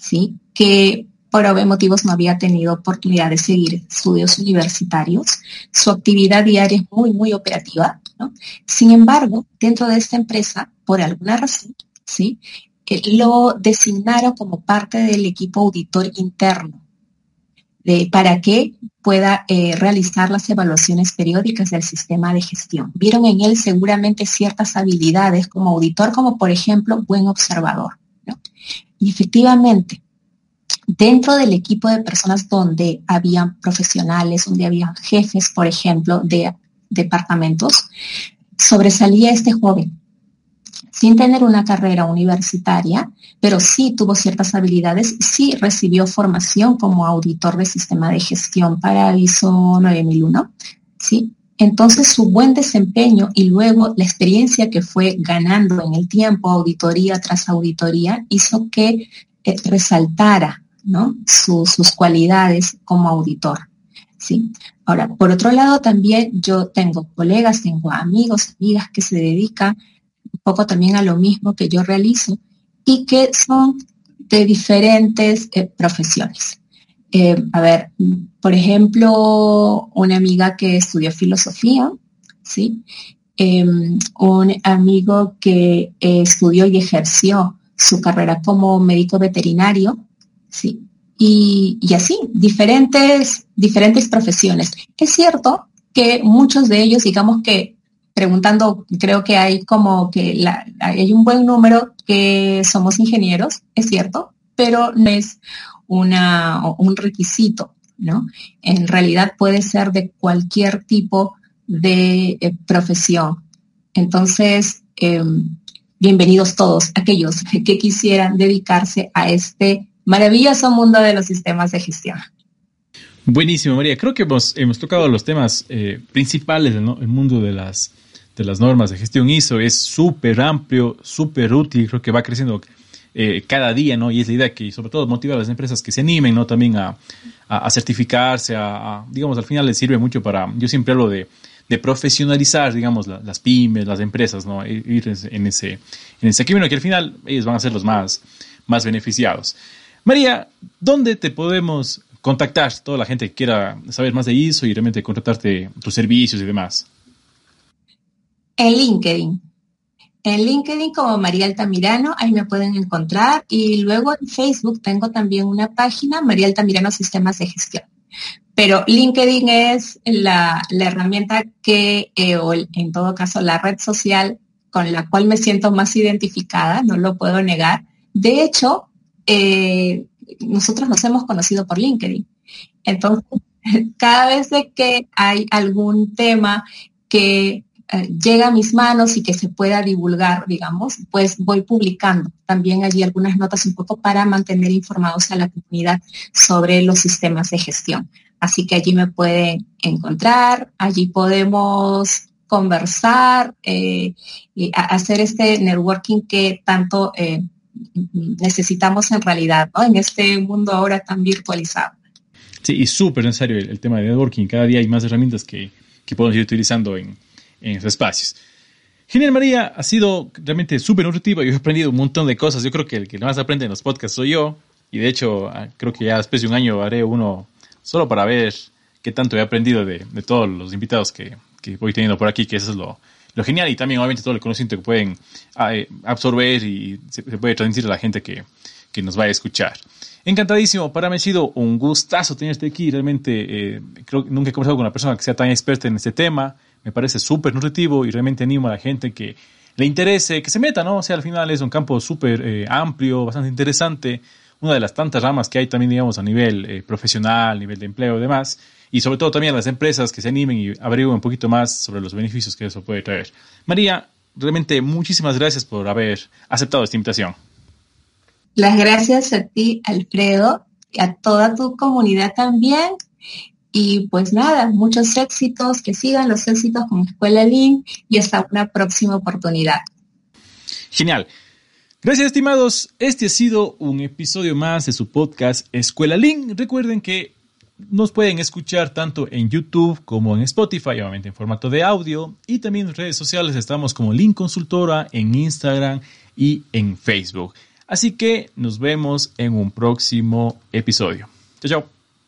¿sí? Que por obvios motivos no había tenido oportunidad de seguir estudios universitarios. Su actividad diaria es muy, muy operativa. Sin embargo, dentro de esta empresa, por alguna razón, ¿sí? Lo designaron como parte del equipo auditor interno para que pueda eh, realizar las evaluaciones periódicas del sistema de gestión. Vieron en él seguramente ciertas habilidades como auditor, como por ejemplo buen observador. Y efectivamente, dentro del equipo de personas donde habían profesionales, donde habían jefes, por ejemplo, de departamentos, sobresalía este joven, sin tener una carrera universitaria, pero sí tuvo ciertas habilidades, sí recibió formación como auditor de sistema de gestión para ISO 9001, ¿sí? Entonces su buen desempeño y luego la experiencia que fue ganando en el tiempo, auditoría tras auditoría, hizo que eh, resaltara sus cualidades como auditor. ¿sí? Ahora, por otro lado, también yo tengo colegas, tengo amigos, amigas que se dedican poco también a lo mismo que yo realizo y que son de diferentes eh, profesiones. Eh, a ver, por ejemplo, una amiga que estudió filosofía, ¿sí? Em, un amigo que estudió y ejerció su carrera como médico veterinario, ¿sí? Y, y, así, diferentes, diferentes profesiones. Es cierto que muchos de ellos, digamos que preguntando, creo que hay como que hay un buen número que somos ingenieros, es cierto, pero no es una, un requisito, ¿no? En realidad puede ser de cualquier tipo de eh, profesión. Entonces, em, bienvenidos todos aquellos que quisieran dedicarse a este maravilloso mundo de los sistemas de gestión. Buenísimo, María. Creo que hemos, hemos tocado los temas eh, principales del mundo de las, de las normas de gestión ISO. Es súper amplio, súper útil. Creo que va creciendo eh, cada día, ¿no? Y es la idea que, sobre todo, motiva a las empresas que se animen, ¿no? También a, a, certificarse, a, digamos, al final les sirve mucho para, yo siempre hablo de, de profesionalizar, digamos, las pymes, las empresas, ¿no? Ir en ese, en ese camino que al final ellos van a ser los más, más beneficiados. María, ¿dónde te podemos contactar toda la gente que quiera saber más de ISO y realmente contratarte tus servicios y demás? En LinkedIn. En LinkedIn como María Altamirano, ahí me pueden encontrar. Y luego en Facebook tengo también una página, María Altamirano Sistemas de Gestión. Pero LinkedIn es la, herramienta que, eh, o en todo caso, la red social con la cual me siento más identificada, no lo puedo negar. De hecho, eh, nosotros nos hemos conocido por LinkedIn. Entonces, cada vez que hay algún tema que eh, llega a mis manos y que se pueda divulgar, digamos, pues voy publicando también allí algunas notas un poco para mantener informados a la comunidad sobre los sistemas de gestión. Así que allí me pueden encontrar, allí podemos conversar, eh, y hacer este networking que tanto necesitamos en realidad, ¿no? En este mundo ahora tan virtualizado. Sí, y súper necesario el, tema de networking. Cada día hay más herramientas que, que podemos ir utilizando en, en estos espacios. Genial, María, ha sido realmente súper nutritiva. Yo he aprendido un montón de cosas. Yo creo que el que más aprende en los podcasts soy yo. Y de hecho, ah, creo que ya después de un año haré uno solo para ver qué tanto he aprendido de, de todos los invitados que, que voy teniendo por aquí, que eso es lo, lo genial y también obviamente todo el conocimiento que pueden ah, eh, absorber y se, puede transmitir a la gente que, que, nos vaya a escuchar. Encantadísimo, para mí ha sido un gustazo tenerte aquí, realmente eh, creo que nunca he conversado con una persona que sea tan experta en este tema, me parece súper nutritivo y realmente animo a la gente que le interese, que se meta, ¿no? O sea, al final es un campo súper eh, amplio, bastante interesante, una de las tantas ramas que hay también, digamos, a nivel profesional, nivel de empleo y demás y sobre todo también a las empresas que se animen y averigüen un poquito más sobre los beneficios que eso puede traer. María, realmente muchísimas gracias por haber aceptado esta invitación. Las gracias a ti, Alfredo, y a toda tu comunidad también. Y pues nada, muchos éxitos, que sigan los éxitos con Escuela Link y hasta una próxima oportunidad. Genial. Gracias, estimados. Este ha sido un episodio más de su podcast Escuela Link. Recuerden que nos pueden escuchar tanto en YouTube como en Spotify, obviamente en formato de audio, y también en redes sociales estamos como Link Consultora en Instagram y en Facebook. Así que nos vemos en un próximo episodio. Chao, chao.